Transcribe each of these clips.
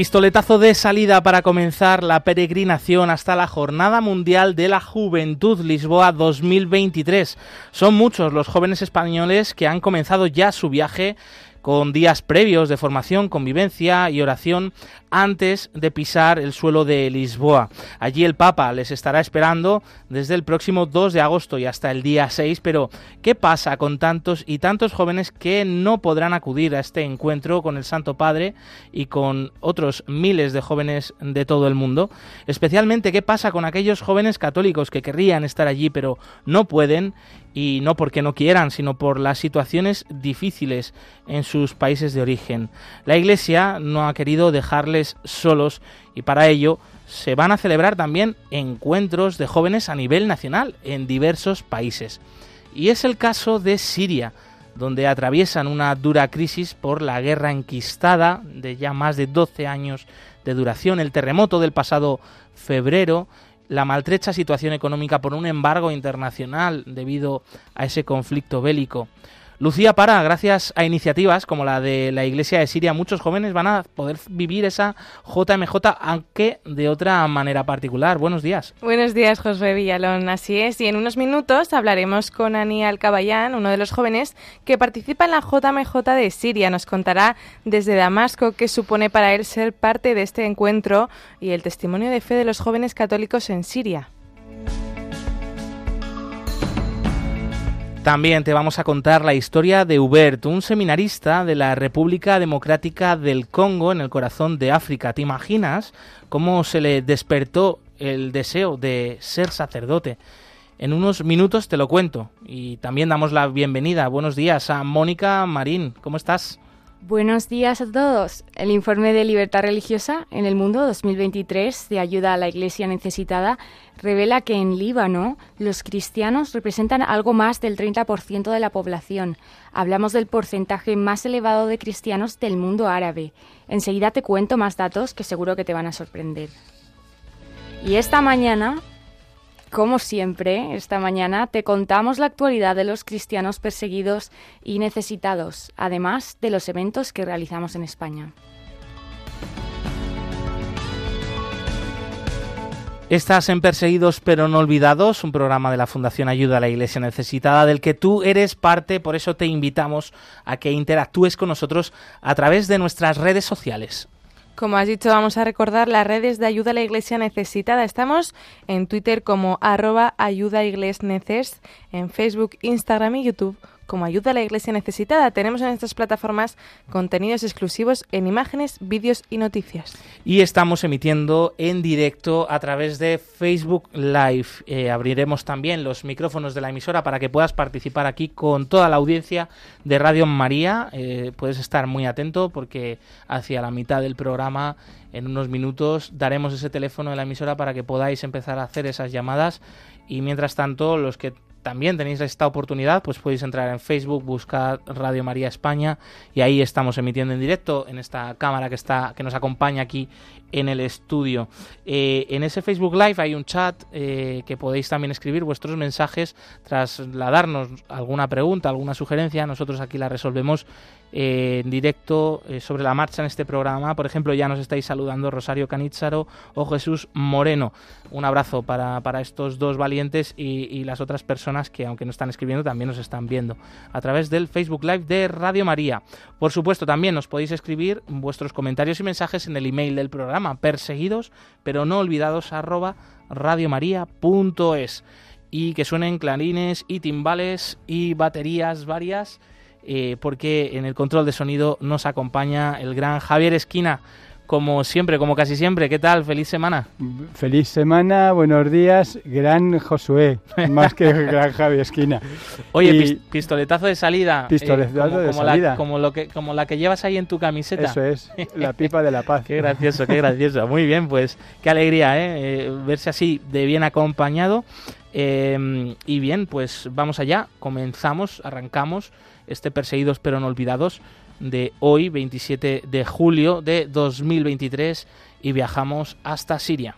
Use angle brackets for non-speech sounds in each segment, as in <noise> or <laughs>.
Pistoletazo de salida para comenzar la peregrinación hasta la Jornada Mundial de la Juventud Lisboa 2023. Son muchos los jóvenes españoles que han comenzado ya su viaje con días previos de formación, convivencia y oración antes de pisar el suelo de Lisboa. Allí el Papa les estará esperando desde el próximo 2 de agosto y hasta el día 6, pero ¿qué pasa con tantos y tantos jóvenes que no podrán acudir a este encuentro con el Santo Padre y con otros miles de jóvenes de todo el mundo? Especialmente, ¿qué pasa con aquellos jóvenes católicos que querrían estar allí pero no pueden y no porque no quieran, sino por las situaciones difíciles en sus países de origen. La Iglesia no ha querido dejarles solos y para ello se van a celebrar también encuentros de jóvenes a nivel nacional en diversos países. Y es el caso de Siria, donde atraviesan una dura crisis por la guerra enquistada de ya más de 12 años de duración, el terremoto del pasado febrero, la maltrecha situación económica por un embargo internacional debido a ese conflicto bélico. Lucía Para, gracias a iniciativas como la de la Iglesia de Siria, muchos jóvenes van a poder vivir esa JMJ, aunque de otra manera particular. Buenos días. Buenos días, José Villalón. Así es. Y en unos minutos hablaremos con Ani Alcabayán, uno de los jóvenes que participa en la JMJ de Siria. Nos contará desde Damasco qué supone para él ser parte de este encuentro y el testimonio de fe de los jóvenes católicos en Siria. También te vamos a contar la historia de Hubert, un seminarista de la República Democrática del Congo en el corazón de África. ¿Te imaginas cómo se le despertó el deseo de ser sacerdote? En unos minutos te lo cuento y también damos la bienvenida, buenos días a Mónica Marín. ¿Cómo estás? Buenos días a todos. El informe de libertad religiosa en el mundo 2023 de ayuda a la Iglesia necesitada revela que en Líbano los cristianos representan algo más del 30% de la población. Hablamos del porcentaje más elevado de cristianos del mundo árabe. Enseguida te cuento más datos que seguro que te van a sorprender. Y esta mañana como siempre, esta mañana te contamos la actualidad de los cristianos perseguidos y necesitados, además de los eventos que realizamos en España. Estás en Perseguidos pero no olvidados, un programa de la Fundación Ayuda a la Iglesia Necesitada del que tú eres parte, por eso te invitamos a que interactúes con nosotros a través de nuestras redes sociales. Como has dicho, vamos a recordar las redes de ayuda a la iglesia necesitada. Estamos en Twitter como arroba ayuda neces, en Facebook, Instagram y YouTube como ayuda a la iglesia necesitada. Tenemos en estas plataformas contenidos exclusivos en imágenes, vídeos y noticias. Y estamos emitiendo en directo a través de Facebook Live. Eh, abriremos también los micrófonos de la emisora para que puedas participar aquí con toda la audiencia de Radio María. Eh, puedes estar muy atento porque hacia la mitad del programa en unos minutos daremos ese teléfono de la emisora para que podáis empezar a hacer esas llamadas y mientras tanto los que también tenéis esta oportunidad, pues podéis entrar en Facebook, buscar Radio María España y ahí estamos emitiendo en directo en esta cámara que está que nos acompaña aquí en el estudio. Eh, en ese Facebook Live hay un chat eh, que podéis también escribir vuestros mensajes, trasladarnos alguna pregunta, alguna sugerencia, nosotros aquí la resolvemos eh, en directo sobre la marcha en este programa. Por ejemplo, ya nos estáis saludando Rosario Canitzaro o Jesús Moreno. Un abrazo para, estos dos valientes y, y, las otras personas que, aunque no están escribiendo, también nos están viendo a través del Facebook Live de Radio María. Por supuesto, también nos podéis escribir vuestros comentarios y mensajes en el email del programa perseguidos pero no olvidados arroba radiomaria.es y que suenen clarines y timbales y baterías varias eh, porque en el control de sonido nos acompaña el gran Javier Esquina. Como siempre, como casi siempre. ¿Qué tal? Feliz semana. Feliz semana, buenos días, gran Josué, <laughs> más que gran Javi Esquina. Oye, pistoletazo de salida. Eh, pistoletazo de salida. La, como, lo que, como la que llevas ahí en tu camiseta. Eso es, la pipa de la paz. <laughs> qué gracioso, qué gracioso. Muy bien, pues qué alegría, ¿eh? eh verse así de bien acompañado. Em, y bien, pues vamos allá, comenzamos, arrancamos este Perseguidos pero no olvidados de hoy, 27 de julio de 2023, y viajamos hasta Siria.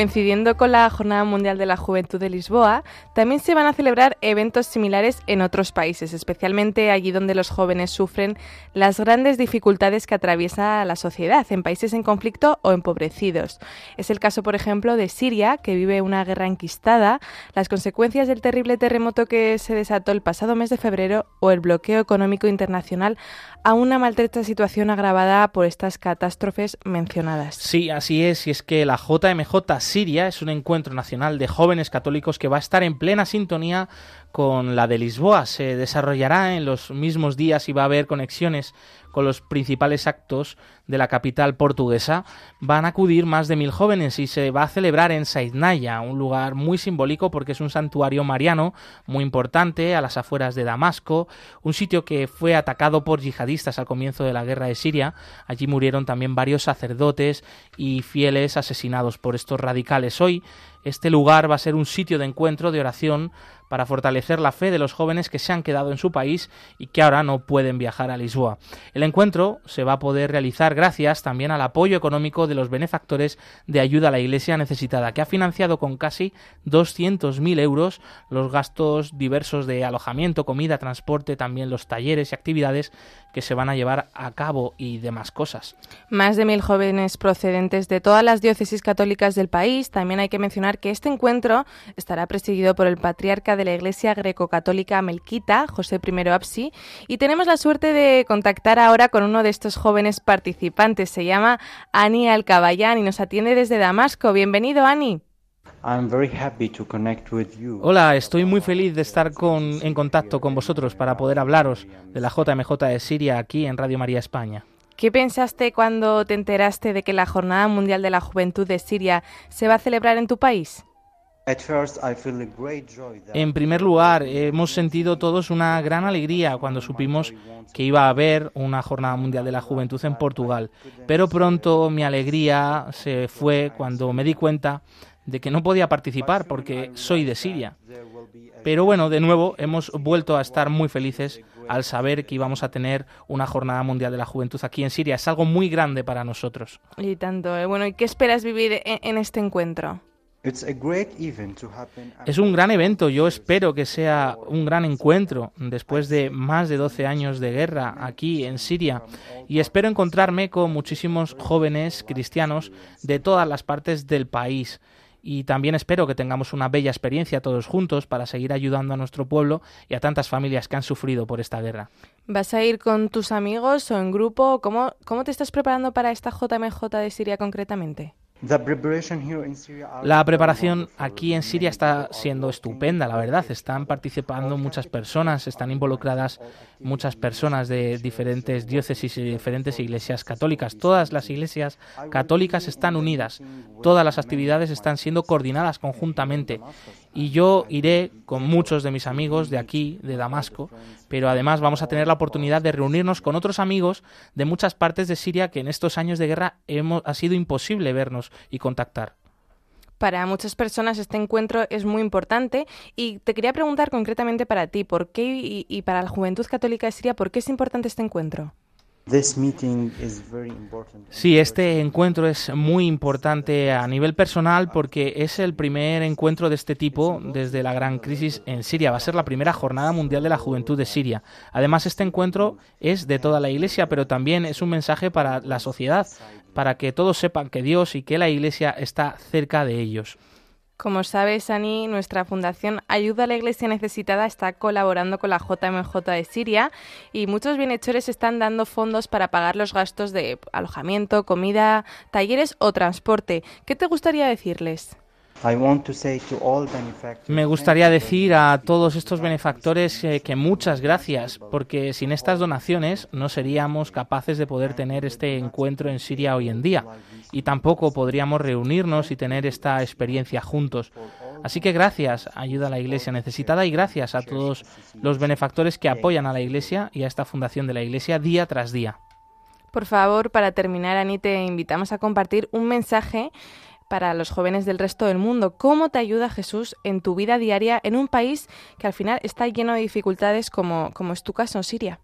Coincidiendo con la Jornada Mundial de la Juventud de Lisboa, también se van a celebrar eventos similares en otros países, especialmente allí donde los jóvenes sufren las grandes dificultades que atraviesa la sociedad, en países en conflicto o empobrecidos. Es el caso, por ejemplo, de Siria, que vive una guerra enquistada, las consecuencias del terrible terremoto que se desató el pasado mes de febrero o el bloqueo económico internacional a una maltrecha situación agravada por estas catástrofes mencionadas. Sí, así es, y es que la JMJ Siria es un encuentro nacional de jóvenes católicos que va a estar en plena sintonía con la de Lisboa. Se desarrollará en los mismos días y va a haber conexiones con los principales actos de la capital portuguesa, van a acudir más de mil jóvenes y se va a celebrar en Saidnaya, un lugar muy simbólico porque es un santuario mariano muy importante a las afueras de Damasco, un sitio que fue atacado por yihadistas al comienzo de la guerra de Siria. Allí murieron también varios sacerdotes y fieles asesinados por estos radicales. Hoy este lugar va a ser un sitio de encuentro, de oración, para fortalecer la fe de los jóvenes que se han quedado en su país y que ahora no pueden viajar a Lisboa. El encuentro se va a poder realizar gracias también al apoyo económico de los benefactores de ayuda a la Iglesia necesitada, que ha financiado con casi 200.000 euros los gastos diversos de alojamiento, comida, transporte, también los talleres y actividades que se van a llevar a cabo y demás cosas. Más de mil jóvenes procedentes de todas las diócesis católicas del país. También hay que mencionar que este encuentro estará presidido por el patriarca de la Iglesia Greco-Católica Melquita, José I Apsi, y tenemos la suerte de contactar ahora con uno de estos jóvenes participantes. Se llama Ani Alcabayán y nos atiende desde Damasco. Bienvenido, Ani. Hola, estoy muy feliz de estar con, en contacto con vosotros para poder hablaros de la JMJ de Siria aquí en Radio María España. ¿Qué pensaste cuando te enteraste de que la Jornada Mundial de la Juventud de Siria se va a celebrar en tu país? En primer lugar, hemos sentido todos una gran alegría cuando supimos que iba a haber una Jornada Mundial de la Juventud en Portugal, pero pronto mi alegría se fue cuando me di cuenta de que no podía participar porque soy de Siria. Pero bueno, de nuevo hemos vuelto a estar muy felices al saber que íbamos a tener una Jornada Mundial de la Juventud aquí en Siria. Es algo muy grande para nosotros. Y tanto. ¿eh? Bueno, ¿y qué esperas vivir en este encuentro? Es un gran evento, yo espero que sea un gran encuentro después de más de 12 años de guerra aquí en Siria y espero encontrarme con muchísimos jóvenes cristianos de todas las partes del país y también espero que tengamos una bella experiencia todos juntos para seguir ayudando a nuestro pueblo y a tantas familias que han sufrido por esta guerra. ¿Vas a ir con tus amigos o en grupo? ¿Cómo, cómo te estás preparando para esta JMJ de Siria concretamente? La preparación aquí en Siria está siendo estupenda, la verdad. Están participando muchas personas, están involucradas muchas personas de diferentes diócesis y diferentes iglesias católicas. Todas las iglesias católicas están unidas, todas las actividades están siendo coordinadas conjuntamente. Y yo iré con muchos de mis amigos de aquí, de Damasco, pero además vamos a tener la oportunidad de reunirnos con otros amigos de muchas partes de Siria que en estos años de guerra hemos, ha sido imposible vernos y contactar. Para muchas personas este encuentro es muy importante y te quería preguntar concretamente para ti, ¿por qué y, para la Juventud Católica de Siria, por qué es importante este encuentro? Sí, este encuentro es muy importante a nivel personal porque es el primer encuentro de este tipo desde la gran crisis en Siria. Va a ser la primera jornada mundial de la juventud de Siria. Además, este encuentro es de toda la Iglesia, pero también es un mensaje para la sociedad, para que todos sepan que Dios y que la Iglesia está cerca de ellos. Como sabes, Ani, nuestra fundación Ayuda a la Iglesia Necesitada está colaborando con la JMJ de Siria y muchos bienhechores están dando fondos para pagar los gastos de alojamiento, comida, talleres o transporte. ¿Qué te gustaría decirles? Me gustaría decir a todos estos benefactores eh, que muchas gracias, porque sin estas donaciones no seríamos capaces de poder tener este encuentro en Siria hoy en día y tampoco podríamos reunirnos y tener esta experiencia juntos. Así que gracias, ayuda a la Iglesia necesitada y gracias a todos los benefactores que apoyan a la Iglesia y a esta fundación de la Iglesia día tras día. Por favor, para terminar, Ani, te invitamos a compartir un mensaje para los jóvenes del resto del mundo. ¿Cómo te ayuda Jesús en tu vida diaria en un país que al final está lleno de dificultades como, como es tu caso, Siria?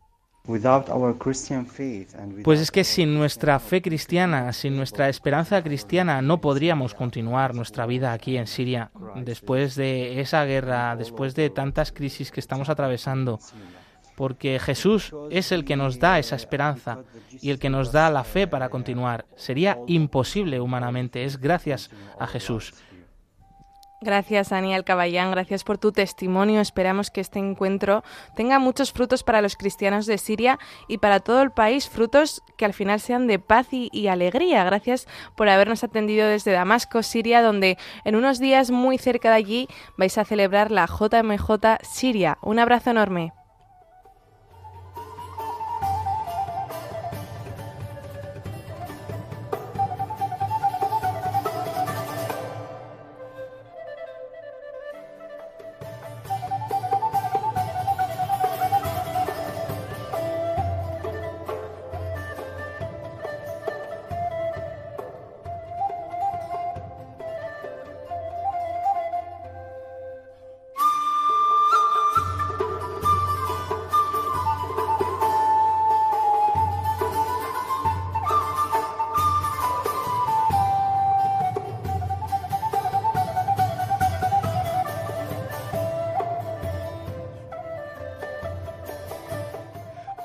Pues es que sin nuestra fe cristiana, sin nuestra esperanza cristiana, no podríamos continuar nuestra vida aquí en Siria. Después de esa guerra, después de tantas crisis que estamos atravesando, porque Jesús es el que nos da esa esperanza y el que nos da la fe para continuar. Sería imposible humanamente, es gracias a Jesús. Gracias, Aniel Caballán, gracias por tu testimonio. Esperamos que este encuentro tenga muchos frutos para los cristianos de Siria y para todo el país, frutos que al final sean de paz y, y, alegría. Gracias por habernos atendido desde Damasco, Siria, donde en unos días muy cerca de allí vais a celebrar la JMJ Siria. Un abrazo enorme.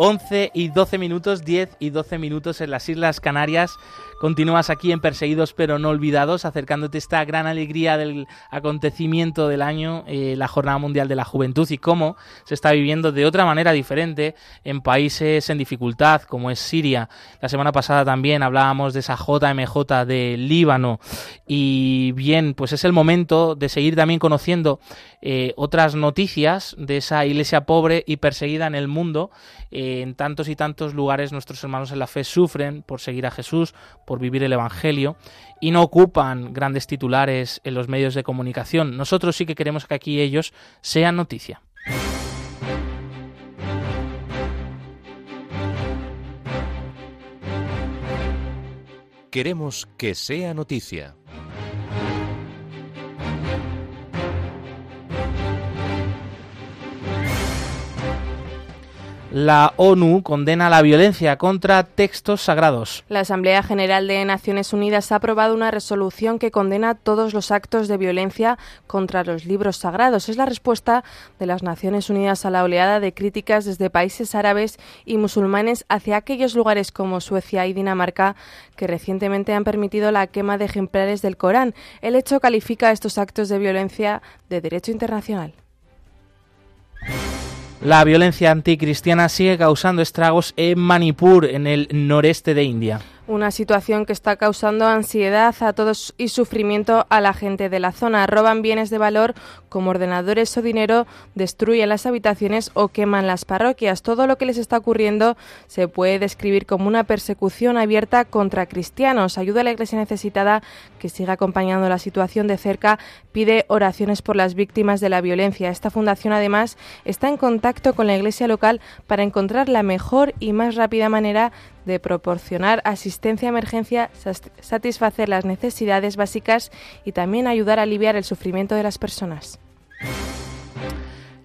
11 y 12 minutos, 10 y 12 minutos en las Islas Canarias. Continúas aquí en Perseguidos pero no olvidados, acercándote esta gran alegría del acontecimiento del año, eh, la Jornada Mundial de la Juventud y cómo se está viviendo de otra manera diferente en países en dificultad como es Siria. La semana pasada también hablábamos de esa JMJ de Líbano y bien, pues es el momento de seguir también conociendo eh, otras noticias de esa iglesia pobre y perseguida en el mundo. Eh, en tantos y tantos lugares nuestros hermanos en la fe sufren por seguir a Jesús, por vivir el Evangelio y no ocupan grandes titulares en los medios de comunicación. Nosotros sí que queremos que aquí ellos sean noticia. Queremos que sea noticia. La ONU condena la violencia contra textos sagrados. La Asamblea General de Naciones Unidas ha aprobado una resolución que condena todos los actos de violencia contra los libros sagrados. Es la respuesta de las Naciones Unidas a la oleada de críticas desde países árabes y musulmanes hacia aquellos lugares como Suecia y Dinamarca que recientemente han permitido la quema de ejemplares del Corán. El hecho califica estos actos de violencia de derecho internacional. La violencia anticristiana sigue causando estragos en Manipur, en el noreste de India una situación que está causando ansiedad a todos y sufrimiento a la gente de la zona. Roban bienes de valor como ordenadores o dinero, destruyen las habitaciones o queman las parroquias. Todo lo que les está ocurriendo se puede describir como una persecución abierta contra cristianos. Ayuda a la Iglesia necesitada que siga acompañando la situación de cerca. Pide oraciones por las víctimas de la violencia. Esta fundación además está en contacto con la Iglesia local para encontrar la mejor y más rápida manera de proporcionar asistencia a emergencia, satisfacer las necesidades básicas y también ayudar a aliviar el sufrimiento de las personas.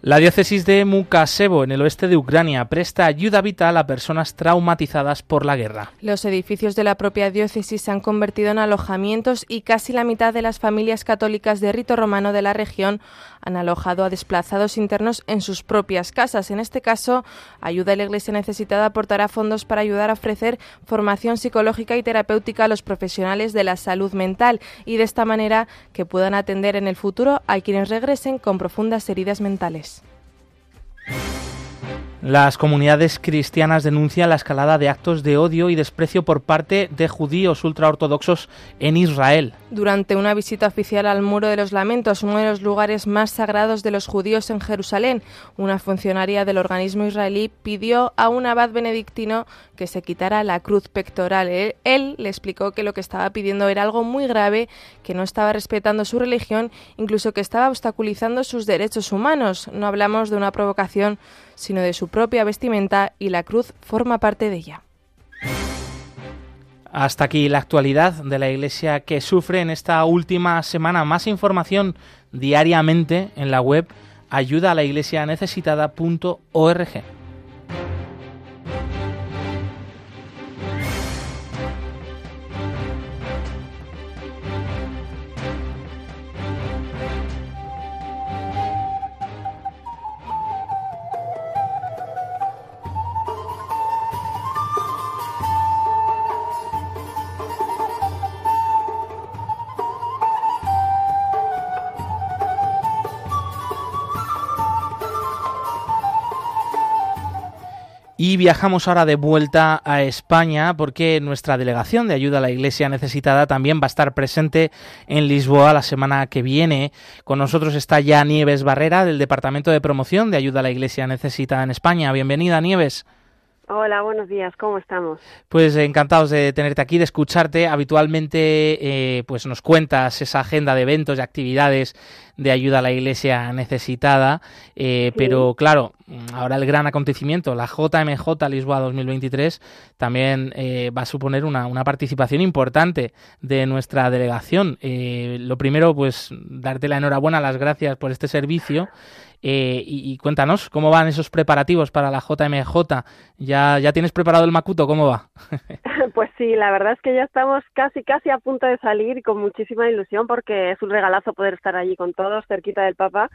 La diócesis de Mukasevo, en el oeste de Ucrania, presta ayuda vital a personas traumatizadas por la guerra. Los edificios de la propia diócesis se han convertido en alojamientos y casi la mitad de las familias católicas de rito romano de la región han alojado a desplazados internos en sus propias casas. En este caso, Ayuda a la Iglesia Necesitada aportará fondos para ayudar a ofrecer formación psicológica y terapéutica a los profesionales de la salud mental y de esta manera que puedan atender en el futuro a quienes regresen con profundas heridas mentales. Las comunidades cristianas denuncian la escalada de actos de odio y desprecio por parte de judíos ultraortodoxos en Israel. Durante una visita oficial al Muro de los Lamentos, uno de los lugares más sagrados de los judíos en Jerusalén, una funcionaria del organismo israelí pidió a un abad benedictino que se quitara la cruz pectoral. Él, le explicó que lo que estaba pidiendo era algo muy grave, que no estaba respetando su religión, incluso que estaba obstaculizando sus derechos humanos. No hablamos de una provocación, sino de su propia vestimenta y la cruz forma parte de ella. Hasta aquí la actualidad de la Iglesia que sufre en esta última semana. Más información diariamente en la web ayuda. Viajamos ahora de vuelta a España porque nuestra delegación de ayuda a la Iglesia necesitada también va a estar presente en Lisboa la semana que viene. Con nosotros está ya Nieves Barrera del Departamento de Promoción de Ayuda a la Iglesia Necesitada en España. Bienvenida, Nieves. Hola, buenos días, ¿cómo estamos? Pues encantados de tenerte aquí, de escucharte. Habitualmente eh, pues nos cuentas esa agenda de eventos y actividades de ayuda a la iglesia necesitada, eh, pero claro, ahora el gran acontecimiento, la JMJ Lisboa 2023, también eh, va a suponer una, una, participación importante de nuestra delegación. lo primero, pues darte la enhorabuena, las gracias por este servicio eh, y, cuéntanos, ¿cómo van esos preparativos para la JMJ? ¿Ya, ya tienes preparado el Macuto? ¿Cómo va? <laughs> <laughs> pues sí, la verdad es que ya estamos casi, casi a punto de salir con muchísima ilusión porque es un regalazo poder estar allí con todos, cerquita del Papa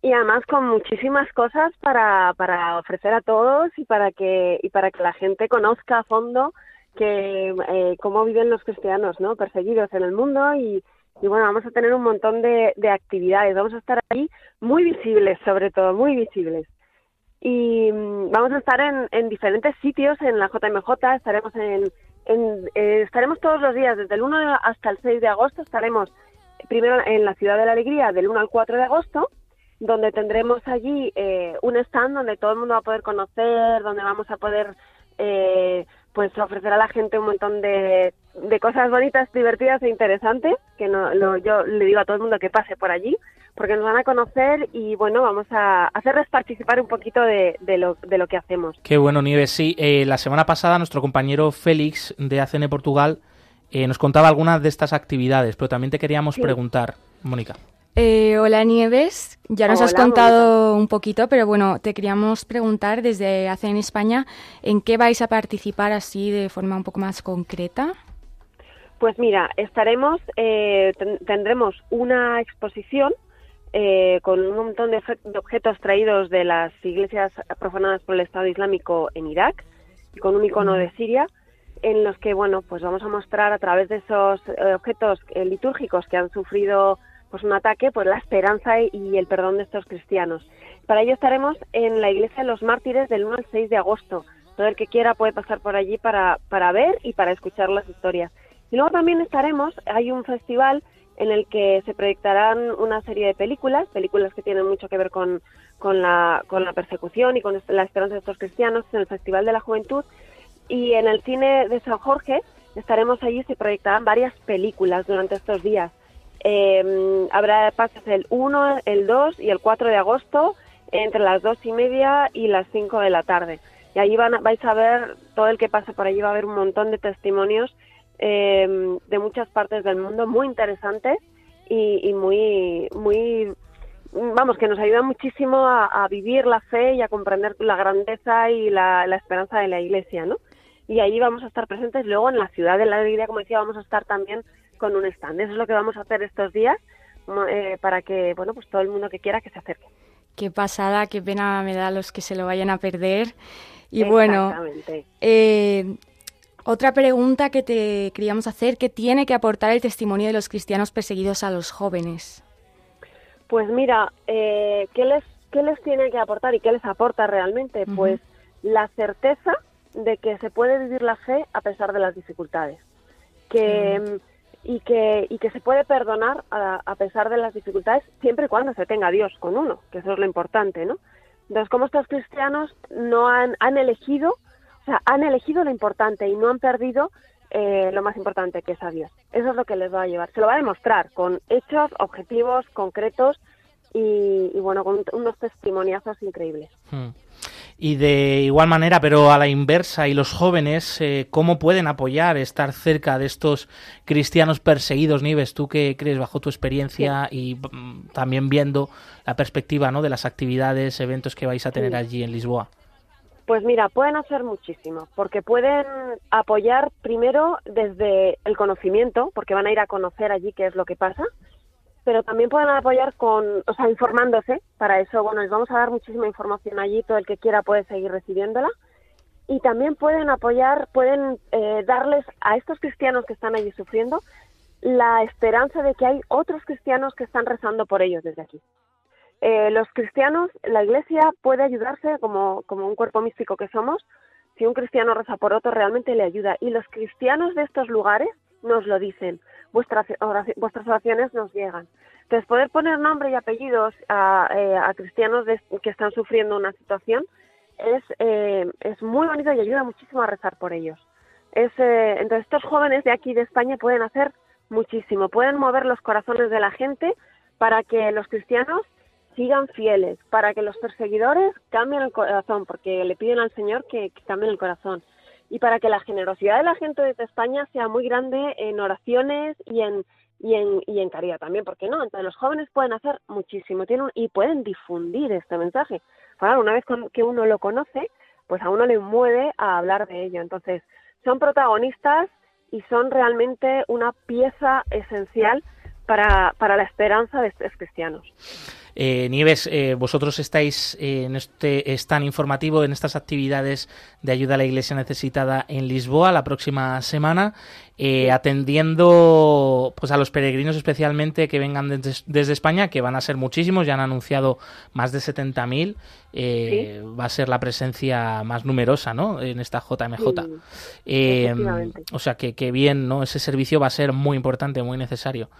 y además con muchísimas cosas para, para ofrecer a todos y para que y para que la gente conozca a fondo que eh, cómo viven los cristianos no perseguidos en el mundo y, y bueno, vamos a tener un montón de, de actividades, vamos a estar ahí muy visibles, sobre todo, muy visibles. Y mm, vamos a estar en, en diferentes sitios en la JMJ, estaremos en, en eh, estaremos todos los días, desde el 1 hasta el 6 de agosto, estaremos primero en la Ciudad de la Alegría del 1 al 4 de agosto, donde tendremos allí eh, un stand donde todo el mundo va a poder conocer, donde vamos a poder eh, pues ofrecer a la gente un montón de, de cosas bonitas, divertidas e interesantes, que no, lo, yo le digo a todo el mundo que pase por allí, porque nos van a conocer y bueno, vamos a hacerles participar un poquito de, de, lo, de lo que hacemos. Qué bueno, Nieves. Sí, eh, la semana pasada nuestro compañero Félix de ACN Portugal eh, nos contaba algunas de estas actividades, pero también te queríamos sí. preguntar, Mónica. Eh, hola Nieves, ya nos hola, has contado un poquito, pero bueno, te queríamos preguntar desde ACN España, ¿en qué vais a participar así de forma un poco más concreta? Pues mira, estaremos, eh, ten tendremos una exposición eh, con un montón de, de, objetos traídos de las iglesias profanadas por el Estado Islámico en Irak, con un icono de Siria, en los que, bueno, pues vamos a mostrar a través de esos eh, objetos eh, litúrgicos que han sufrido pues un ataque, pues la esperanza y el perdón de estos cristianos. Para ello estaremos en la Iglesia de los Mártires del 1 al 6 de agosto. Todo el que quiera puede pasar por allí para, para ver y para escuchar las historias. Y luego también estaremos, hay un festival en el que se proyectarán una serie de películas, películas que tienen mucho que ver con, con, la, con la persecución y con la esperanza de estos cristianos, en el Festival de la Juventud. Y en el cine de San Jorge estaremos allí, se proyectarán varias películas durante estos días. Eh, habrá pases el 1, el 2 y el 4 de agosto entre las 2 y media y las 5 de la tarde. Y allí van, vais a ver, todo el que pase por allí va a haber un montón de testimonios eh, de muchas partes del mundo muy interesantes y, y, muy, muy, vamos, que nos ayuda muchísimo a, vivir la fe y a comprender la grandeza y la, esperanza de la Iglesia, ¿no? Y ahí vamos a estar presentes. Luego en la ciudad de la alegría, como decía, vamos a estar también con un stand. Eso es lo que vamos a hacer estos días eh, para que, bueno, pues todo el mundo que quiera que se acerque. Qué pasada, qué pena me da los que se lo vayan a perder. Y bueno, eh, otra pregunta que te queríamos hacer, ¿qué tiene que aportar el testimonio de los cristianos perseguidos a los jóvenes? Pues mira, eh, ¿qué, les, ¿qué les tiene que aportar y qué les aporta realmente? Pues la certeza de que se puede vivir la fe a pesar de las dificultades. Que, y, que, y que se puede perdonar a, pesar de las dificultades siempre y cuando se tenga a Dios con uno, que eso es lo importante, ¿no? Entonces, como estos cristianos no han, han elegido, o sea, han elegido lo importante y no han perdido eh, lo más importante, que es a Dios. Eso es lo que les va a llevar. Se lo va a demostrar con hechos, objetivos concretos y, bueno, con unos testimoniazos increíbles. Hmm. Y de igual manera, pero a la inversa, y los jóvenes, eh, ¿cómo pueden apoyar estar cerca de estos cristianos perseguidos, Nives? ¿Tú qué crees bajo tu experiencia y mm, también viendo la perspectiva ¿no? de las actividades, eventos que vais a tener allí en Lisboa? Pues mira, pueden hacer muchísimo, porque pueden apoyar primero desde el conocimiento, porque van a ir a conocer allí qué es lo que pasa, pero también pueden apoyar con, o sea, informándose. Para eso, bueno, les vamos a dar muchísima información allí, todo el que quiera puede seguir recibiéndola. Y también pueden apoyar, pueden eh, darles a estos cristianos que están allí sufriendo la esperanza de que hay otros cristianos que están rezando por ellos desde aquí. Eh, los cristianos, la Iglesia puede ayudarse como, como un cuerpo místico que somos. Si un cristiano reza por otro, realmente le ayuda. Y los cristianos de estos lugares nos lo dicen. Vuestras, vuestras oraciones nos llegan. Entonces, poder poner nombre y apellidos a, eh, cristianos que están sufriendo una situación es, eh, es muy bonito y ayuda muchísimo a rezar por ellos. Es, entonces, estos jóvenes de aquí de España pueden hacer muchísimo, pueden mover los corazones de la gente para que los cristianos sigan fieles, para que los perseguidores cambien el corazón, porque le piden al Señor que, cambien el corazón, y para que la generosidad de la gente de España sea muy grande en oraciones y en, y en, y en caridad también, porque no, entonces los jóvenes pueden hacer muchísimo tienen, y pueden difundir este mensaje. Claro, una vez que uno lo conoce, pues a uno le mueve a hablar de ello. Entonces, son protagonistas y son realmente una pieza esencial para, para la esperanza de estos cristianos. Eh, Nieves, eh, vosotros estáis en este stand informativo, en estas actividades de ayuda a la Iglesia necesitada en Lisboa la próxima semana, eh, atendiendo pues a los peregrinos especialmente que vengan desde, España, que van a ser muchísimos, ya han anunciado más de 70.000. Eh, Va a ser la presencia más numerosa ¿no? en esta JMJ. o sea que, que bien, ¿no? ese servicio va a ser muy importante, muy necesario.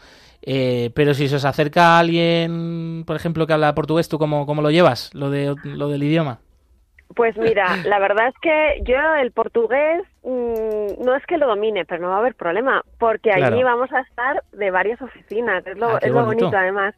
Eh, pero si se os acerca alguien, por ejemplo, que habla portugués, ¿tú cómo, cómo lo llevas, lo, de, lo del idioma? Pues mira, la verdad es que yo el portugués mm, no es que lo domine, pero no va a haber problema, porque allí vamos a estar de varias oficinas, es lo, ah, es lo bonito además.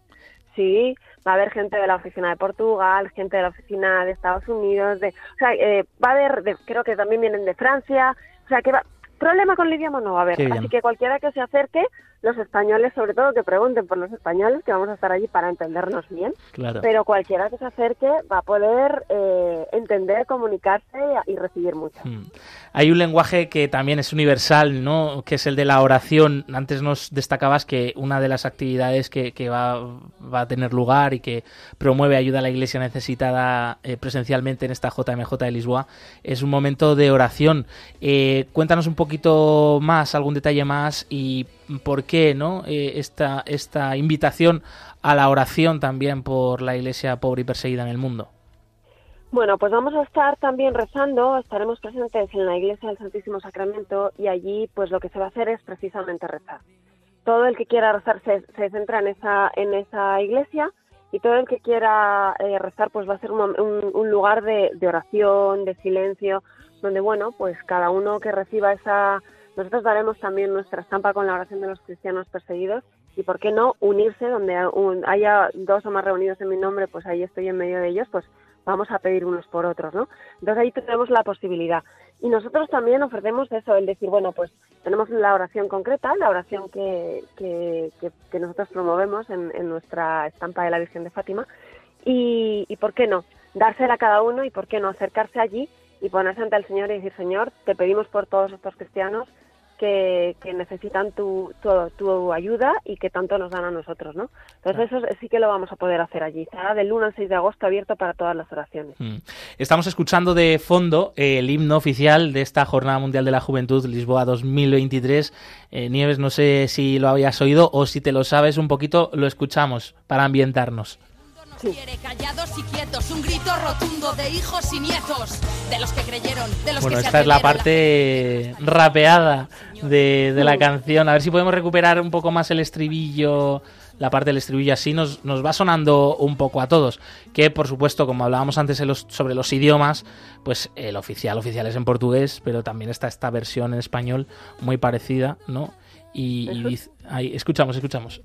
Sí, va a haber gente de la oficina de Portugal, gente de la oficina de Estados Unidos, de, o sea, eh, va a haber, creo que también vienen de Francia, o sea, que va, problema con el idioma no va a haber, así que cualquiera que se acerque los españoles, sobre todo que pregunten por los españoles, que vamos a estar allí para entendernos bien. Pero cualquiera que se acerque va a poder eh, entender, comunicarse y, recibir mucho. Hmm. Hay un lenguaje que también es universal, ¿no? Que es el de la oración. Antes nos destacabas que una de las actividades que, va, va, a tener lugar y que promueve ayuda a la Iglesia necesitada eh, presencialmente en esta JMJ de Lisboa es un momento de oración. Eh, cuéntanos un poquito más, algún detalle más y por qué ¿no? Eh, esta, esta invitación a la oración también por la iglesia pobre y perseguida en el mundo. Bueno, pues vamos a estar también rezando, estaremos presentes en la iglesia del Santísimo Sacramento y allí pues lo que se va a hacer es precisamente rezar. Todo el que quiera rezar se, centra en esa, en esa iglesia y todo el que quiera eh, rezar pues va a ser un, un, lugar de, de oración, de silencio, donde bueno, pues cada uno que reciba esa nosotros daremos también nuestra estampa con la oración de los cristianos perseguidos y, ¿por qué no, unirse donde haya dos o más reunidos en mi nombre, pues ahí estoy en medio de ellos, pues vamos a pedir unos por otros, ¿no? Entonces ahí tenemos la posibilidad. Y nosotros también ofrecemos eso, el decir, bueno, pues tenemos la oración concreta, la oración que, que, que, nosotros promovemos en, nuestra estampa de la Virgen de Fátima, y, y por qué no, dársela a cada uno y por qué no acercarse allí y ponerse ante el Señor y decir, Señor, te pedimos por todos estos cristianos que, necesitan tu, tu, ayuda y que tanto nos dan a nosotros, ¿no? Entonces eso sí que lo vamos a poder hacer allí. Estará del 1 al 6 de agosto abierto para todas las oraciones. Mm. Estamos escuchando de fondo el himno oficial de esta Jornada Mundial de la Juventud Lisboa 2023. Eh, Nieves, no sé si lo habías oído o si te lo sabes un poquito, lo escuchamos para ambientarnos. Quiere callados y quietos, un grito rotundo de hijos y nietos, de los que creyeron, de los bueno, esta es la parte rapeada de, la canción. A ver si podemos recuperar un poco más el estribillo, la parte del estribillo así nos, nos va sonando un poco a todos. Que por supuesto, como hablábamos antes sobre los idiomas, pues el oficial oficial es en portugués, pero también está esta versión en español muy parecida, ¿no? Y, y ahí, escuchamos, escuchamos.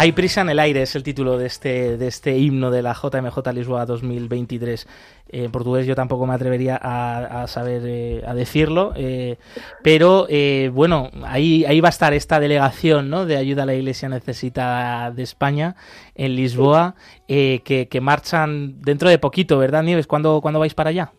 Hay prisa en el aire es el título de este, de este himno de la JMJ Lisboa 2023. en portugués yo tampoco me atrevería a, saber eh, a decirlo, eh, pero eh, bueno, ahí, ahí va a estar esta delegación ¿no? de ayuda a la Iglesia necesitada de España en Lisboa, que, que, marchan dentro de poquito, ¿verdad, Nieves? ¿Cuándo, ¿cuándo vais para allá?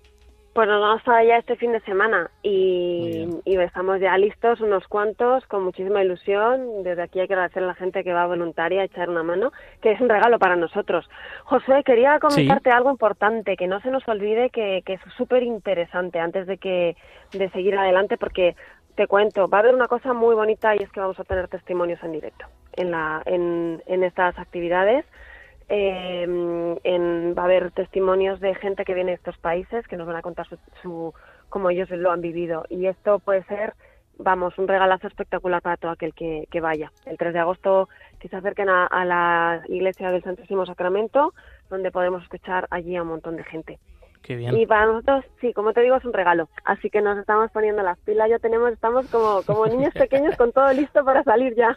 Pues nos vamos para allá este fin de semana y, estamos ya listos unos cuantos con muchísima ilusión. Desde aquí hay que agradecer a la gente que va voluntaria a echar una mano, que es un regalo para nosotros. José, quería comentarte algo importante, que no se nos olvide que, es súper interesante antes de, que, de seguir adelante, porque te cuento, va a haber una cosa muy bonita y es que vamos a tener testimonios en directo en, la, en, en estas actividades eh, en, va a haber testimonios de gente que viene de estos países que nos van a contar su, cómo ellos lo han vivido. Y esto puede ser, vamos, un regalazo espectacular para todo aquel que, vaya. El 3 de agosto que se acerquen a, a la iglesia del Santísimo Sacramento, donde podemos escuchar allí a un montón de gente. Y para nosotros, sí, como te digo, es un regalo. Así que nos estamos poniendo las pilas, ya tenemos, estamos como, como niños pequeños con todo listo para salir ya.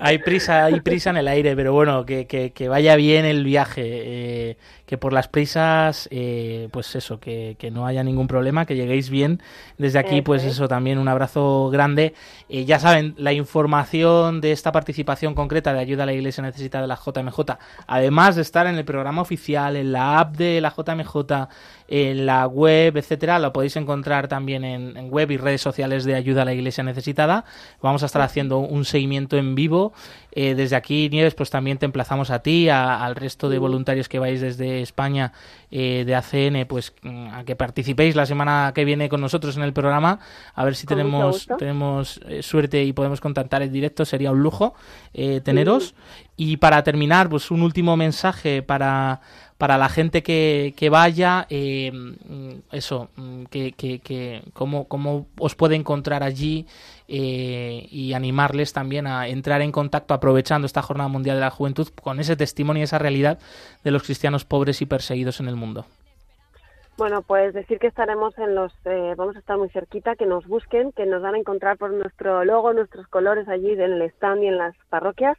hay prisa, hay prisa en el aire, pero bueno, que, que, vaya bien el viaje, eh, que por las prisas, eh, pues eso, que, que, no haya ningún problema, que lleguéis bien. Desde aquí, pues eso, también un abrazo grande. Eh, ya saben, la información de esta participación concreta de ayuda a la Iglesia necesitada de la JMJ, además de estar en el programa oficial, en la app de la JMJ, en la web, etcétera. Lo podéis encontrar también en, web y redes sociales de Ayuda a la Iglesia Necesitada. Vamos a estar haciendo un seguimiento en vivo. Eh, desde aquí, Nieves, pues también te emplazamos a ti, al resto de voluntarios que vais desde España eh, de ACN, pues a que participéis la semana que viene con nosotros en el programa. A ver si tenemos, tenemos eh, suerte y podemos contactar en directo. Sería un lujo teneros. Y para terminar, pues un último mensaje para para la gente que, que vaya, eh, eso, que, que, que cómo, cómo, os puede encontrar allí eh, y animarles también a entrar en contacto aprovechando esta Jornada Mundial de la Juventud con ese testimonio y esa realidad de los cristianos pobres y perseguidos en el mundo. Bueno, pues decir que estaremos en los, eh, vamos a estar muy cerquita, que nos busquen, que nos van a encontrar por nuestro logo, nuestros colores allí en el stand y en las parroquias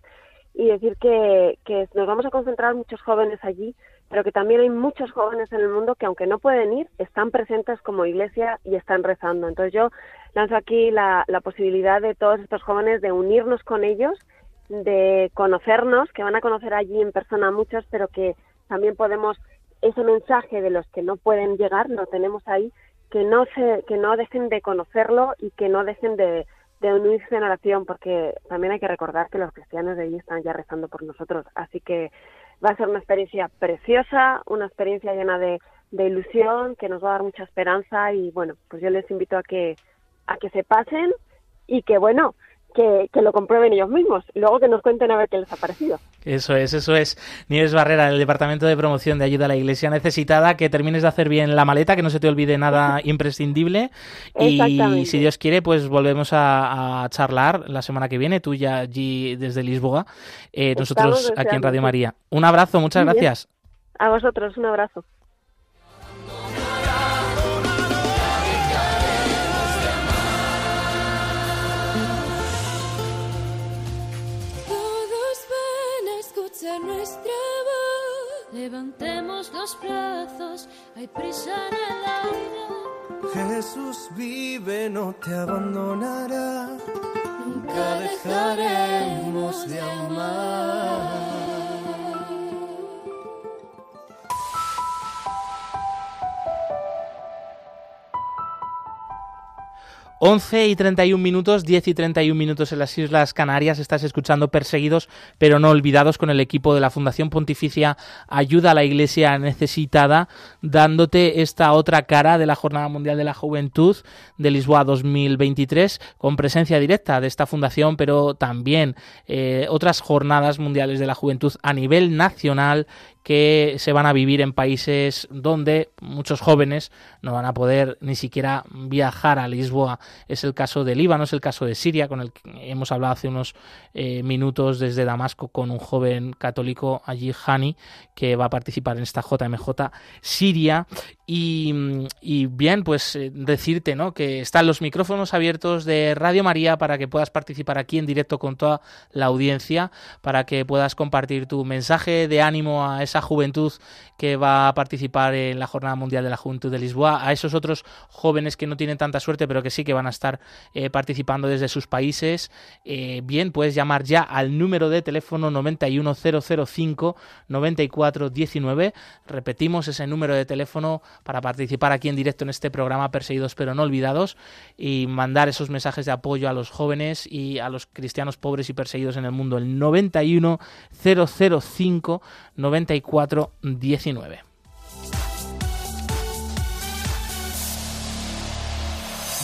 y decir que, que nos vamos a concentrar muchos jóvenes allí pero que también hay muchos jóvenes en el mundo que aunque no pueden ir, están presentes como iglesia y están rezando. Entonces yo lanzo aquí la, la posibilidad de todos estos jóvenes de unirnos con ellos, de conocernos, que van a conocer allí en persona muchos, pero que también podemos ese mensaje de los que no pueden llegar, lo tenemos ahí, que no se, que no dejen de conocerlo y que no dejen de, de unirse en oración, porque también hay que recordar que los cristianos de allí están ya rezando por nosotros. Así que va a ser una experiencia preciosa, una experiencia llena de, de ilusión, que nos va a dar mucha esperanza y bueno, pues yo les invito a que, a que se pasen y que bueno, que, lo comprueben ellos mismos. Luego que nos cuenten a ver qué les ha parecido. Eso es, eso es. Nieves Barrera, del Departamento de Promoción de Ayuda a la Iglesia Necesitada, que termines de hacer bien la maleta, que no se te olvide nada <laughs> imprescindible. Y si Dios quiere, pues volvemos a, charlar la semana que viene, tú ya allí desde Lisboa, eh, nosotros aquí en Radio María. Un abrazo, muchas gracias. A vosotros, un abrazo. Levantemos los brazos, hay prisa en el aire. Jesús vive, no te abandonará. Nunca dejaremos de amar. 11 y 31 minutos, 10 y 31 minutos en las Islas Canarias. Estás escuchando Perseguidos pero no olvidados con el equipo de la Fundación Pontificia Ayuda a la Iglesia Necesitada, dándote esta otra cara de la Jornada Mundial de la Juventud de Lisboa 2023, con presencia directa de esta fundación, pero también eh, otras jornadas mundiales de la juventud a nivel nacional que se van a vivir en países donde muchos jóvenes no van a poder ni siquiera viajar a Lisboa. Es el caso de Líbano, es el caso de Siria, con el que hemos hablado hace unos eh, minutos desde Damasco con un joven católico allí, Hani, que va a participar en esta JMJ Siria. Y, bien, pues eh, decirte ¿no? que están los micrófonos abiertos de Radio María para que puedas participar aquí en directo con toda la audiencia, para que puedas compartir tu mensaje de ánimo a esa juventud que va a participar en la Jornada Mundial de la Juventud de Lisboa, a esos otros jóvenes que no tienen tanta suerte, pero que sí que van a estar eh, participando desde sus países. Eh, bien, puedes llamar ya al número de teléfono 91005 9419. Repetimos ese número de teléfono para participar aquí en directo en este programa Perseguidos pero no olvidados y mandar esos mensajes de apoyo a los jóvenes y a los cristianos pobres y perseguidos en el mundo. El 91005 9419.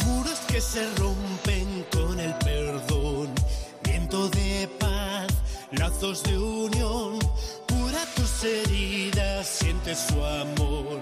Muros que se rompen con el perdón, viento de paz, lazos de unión, cura tus heridas, siente su amor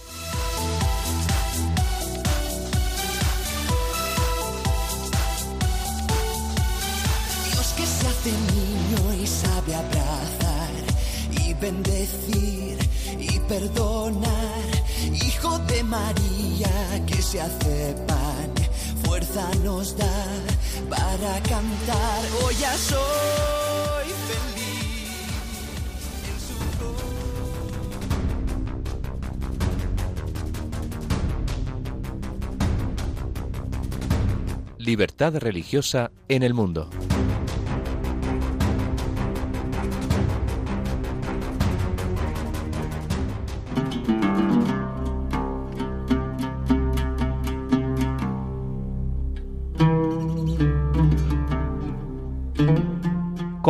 Se hace pan, fuerza nos da para cantar. Hoy ya soy feliz en su Libertad religiosa en el mundo.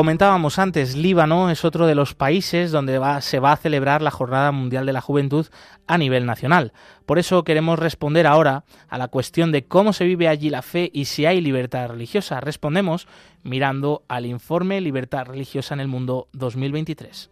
Comentábamos antes, Líbano es otro de los países donde se va a celebrar la Jornada Mundial de la Juventud a nivel nacional. Por eso queremos responder ahora a la cuestión de cómo se vive allí la fe y si hay libertad religiosa. Respondemos mirando al informe Libertad Religiosa en el Mundo 2023.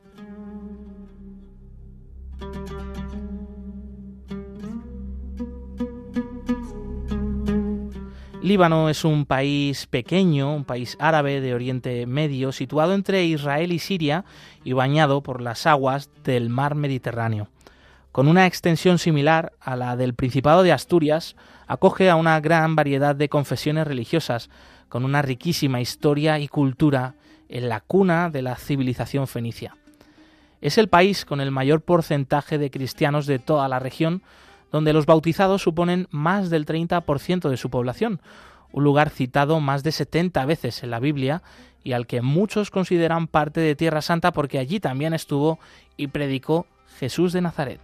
Líbano es un país pequeño, un país árabe de Oriente Medio, situado entre Israel y Siria y bañado por las aguas del mar Mediterráneo. Con una extensión similar a la del Principado de Asturias, acoge a una gran variedad de confesiones religiosas, con una riquísima historia y cultura en la cuna de la civilización fenicia. Es el país con el mayor porcentaje de cristianos de toda la región, donde los bautizados suponen más del 30% de su población, un lugar citado más de 70 veces en la Biblia y al que muchos consideran parte de Tierra Santa porque allí también estuvo y predicó Jesús de Nazaret.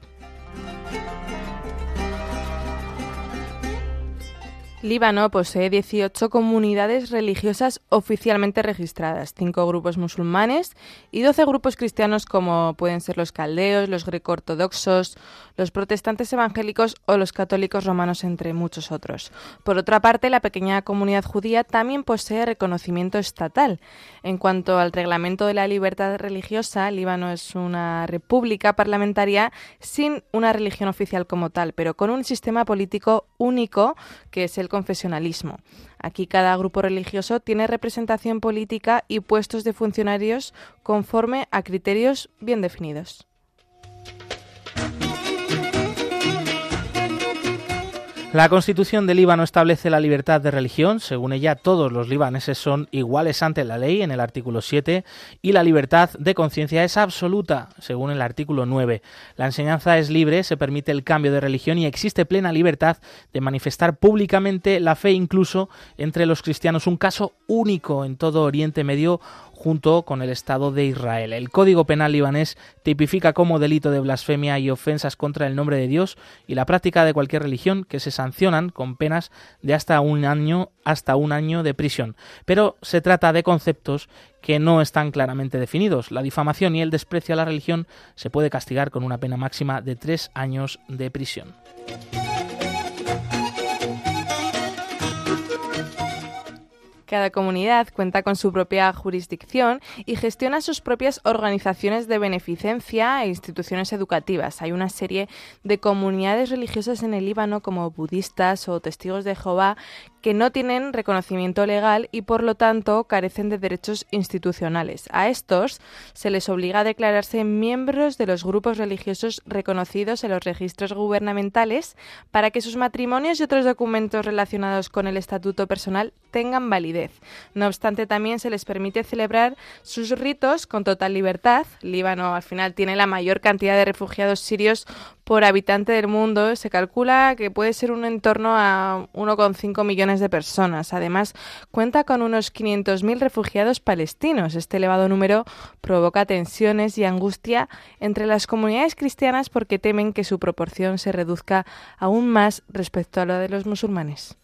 Líbano posee 18 comunidades religiosas oficialmente registradas, 5 grupos musulmanes y 12 grupos cristianos como pueden ser los caldeos, los greco-ortodoxos, los protestantes evangélicos o los católicos romanos, entre muchos otros. Por otra parte, la pequeña comunidad judía también posee reconocimiento estatal. En cuanto al reglamento de la libertad religiosa, Líbano es una república parlamentaria sin una religión oficial como tal, pero con un sistema político único que es el confesionalismo. Aquí cada grupo religioso tiene representación política y puestos de funcionarios conforme a criterios bien definidos. La Constitución del Líbano establece la libertad de religión. Según ella, todos los libaneses son iguales ante la ley en el artículo 7 y la libertad de conciencia es absoluta, según el artículo 9. La enseñanza es libre, se permite el cambio de religión y existe plena libertad de manifestar públicamente la fe incluso entre los cristianos, un caso único en todo Oriente Medio junto con el Estado de Israel. El Código Penal libanés tipifica como delito de blasfemia y ofensas contra el nombre de Dios y la práctica de cualquier religión que se sancionan con penas de hasta un año hasta un año de prisión. Pero se trata de conceptos que no están claramente definidos. La difamación y el desprecio a la religión se puede castigar con una pena máxima de tres años de prisión. Cada comunidad cuenta con su propia jurisdicción y gestiona sus propias organizaciones de beneficencia e instituciones educativas. Hay una serie de comunidades religiosas en el Líbano como budistas o testigos de Jehová que no tienen reconocimiento legal y por lo tanto carecen de derechos institucionales. A estos se les obliga a declararse miembros de los grupos religiosos reconocidos en los registros gubernamentales para que sus matrimonios y otros documentos relacionados con el estatuto personal tengan validez. No obstante, también se les permite celebrar sus ritos con total libertad. Líbano al final tiene la mayor cantidad de refugiados sirios por habitante del mundo. Se calcula que puede ser un entorno a 1,5 millones de personas. Además, cuenta con unos 500.000 refugiados palestinos. Este elevado número provoca tensiones y angustia entre las comunidades cristianas porque temen que su proporción se reduzca aún más respecto a la de los musulmanes.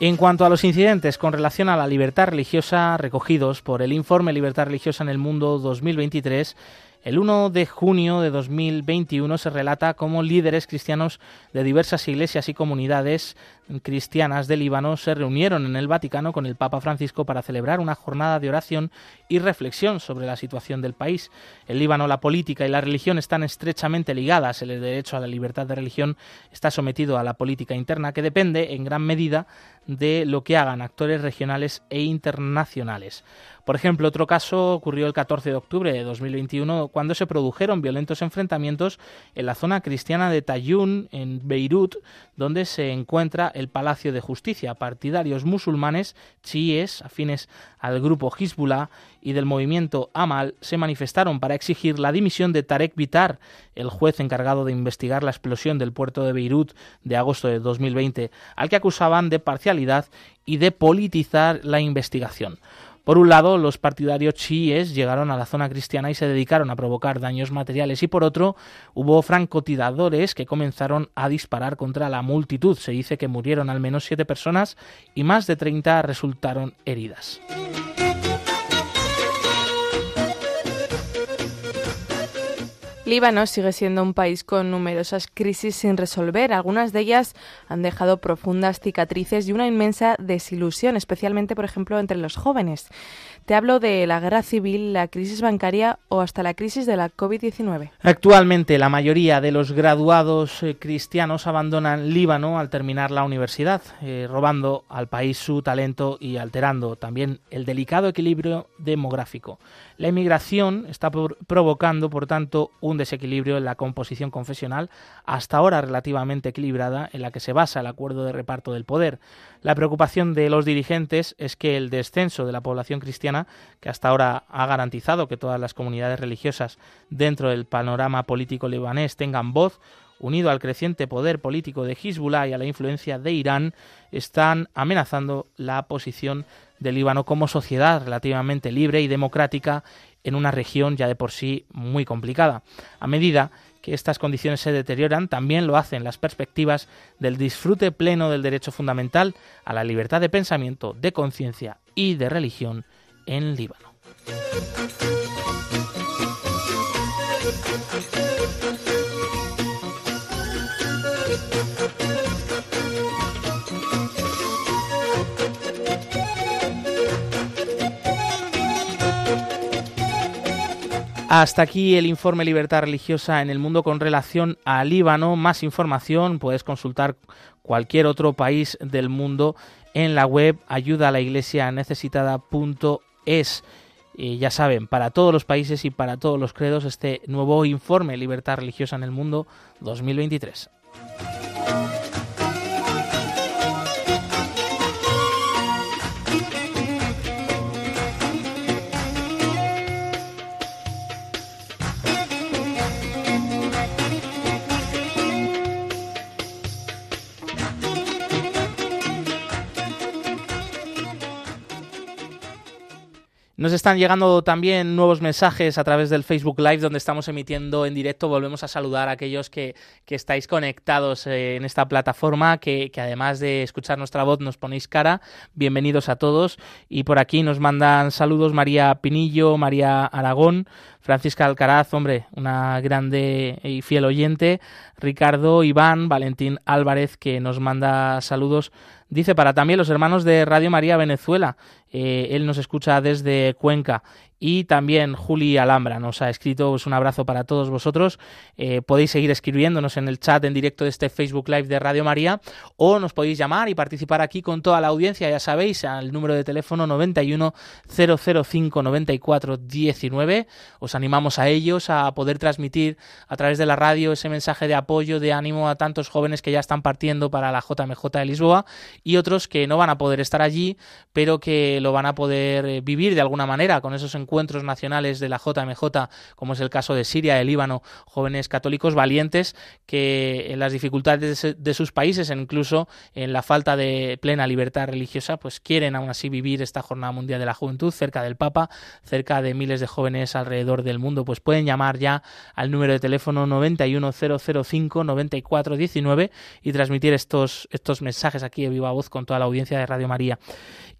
En cuanto a los incidentes con relación a la libertad religiosa recogidos por el informe Libertad Religiosa en el Mundo 2023, el 1 de junio de 2021 se relata cómo líderes cristianos de diversas iglesias y comunidades cristianas de Líbano se reunieron en el Vaticano con el Papa Francisco para celebrar una jornada de oración y reflexión sobre la situación del país. En Líbano la política y la religión están estrechamente ligadas. El derecho a la libertad de religión está sometido a la política interna que depende en gran medida de lo que hagan actores regionales e internacionales. Por ejemplo, otro caso ocurrió el 14 de octubre de 2021 cuando se produjeron violentos enfrentamientos en la zona cristiana de Tayún, en Beirut, donde se encuentra el Palacio de Justicia. Partidarios musulmanes chiíes afines al grupo Hezbollah y del movimiento Amal se manifestaron para exigir la dimisión de Tarek Bitar, el juez encargado de investigar la explosión del puerto de Beirut de agosto de 2020, al que acusaban de parcialidad y de politizar la investigación. Por un lado, los partidarios chiíes llegaron a la zona cristiana y se dedicaron a provocar daños materiales y por otro, hubo francotiradores que comenzaron a disparar contra la multitud. Se dice que murieron al menos siete personas y más de 30 resultaron heridas. Líbano sigue siendo un país con numerosas crisis sin resolver. Algunas de ellas han dejado profundas cicatrices y una inmensa desilusión, especialmente, por ejemplo, entre los jóvenes. Te hablo de la guerra civil, la crisis bancaria o hasta la crisis de la COVID-19. Actualmente la mayoría de los graduados eh, cristianos abandonan Líbano al terminar la universidad, eh, robando al país su talento y alterando también el delicado equilibrio demográfico. La inmigración está provocando, por tanto, un desequilibrio en la composición confesional, hasta ahora relativamente equilibrada, en la que se basa el acuerdo de reparto del poder. La preocupación de los dirigentes es que el descenso de la población cristiana, que hasta ahora ha garantizado que todas las comunidades religiosas dentro del panorama político libanés tengan voz, unido al creciente poder político de Hezbollah y a la influencia de Irán, están amenazando la posición del Líbano como sociedad relativamente libre y democrática en una región ya de por sí muy complicada. A medida que estas condiciones se deterioran, también lo hacen las perspectivas del disfrute pleno del derecho fundamental a la libertad de pensamiento, de conciencia y de religión en Líbano. Hasta aquí el informe Libertad Religiosa en el mundo con relación al Líbano. Más información puedes consultar cualquier otro país del mundo en la web ayuda a la iglesia necesitada.es. Ya saben, para todos los países y para todos los credos, este nuevo informe Libertad Religiosa en el Mundo 2023. Nos están llegando también nuevos mensajes a través del Facebook Live donde estamos emitiendo en directo. Volvemos a saludar a aquellos que, estáis conectados eh, en esta plataforma, que, que, además de escuchar nuestra voz nos ponéis cara. Bienvenidos a todos. Y por aquí nos mandan saludos María Pinillo, María Aragón, Francisca Alcaraz, hombre, una grande y fiel oyente. Ricardo, Iván, Valentín Álvarez, que nos manda saludos. Dice para también los hermanos de Radio María Venezuela. Eh, él nos escucha desde Cuenca y también Juli Alhambra nos ha escrito pues, un abrazo para todos vosotros. Eh, podéis seguir escribiendo,nos en el chat en directo de este Facebook Live de Radio María o nos podéis llamar y participar aquí con toda la audiencia, ya sabéis, al número de teléfono 91 005 94 19. Os animamos a ellos a poder transmitir a través de la radio ese mensaje de apoyo, de ánimo a tantos jóvenes que ya están partiendo para la JMJ de Lisboa y otros que no van a poder estar allí, pero que lo van a poder eh, vivir de alguna manera con esos encuentros encuentros nacionales de la JMJ, como es el caso de Siria, de Líbano, jóvenes católicos valientes que en las dificultades de sus países, incluso en la falta de plena libertad religiosa, pues quieren aún así vivir esta Jornada Mundial de la Juventud cerca del Papa, cerca de miles de jóvenes alrededor del mundo. Pues pueden llamar ya al número de teléfono 91005-9419 y transmitir estos, estos mensajes aquí de viva voz con toda la audiencia de Radio María.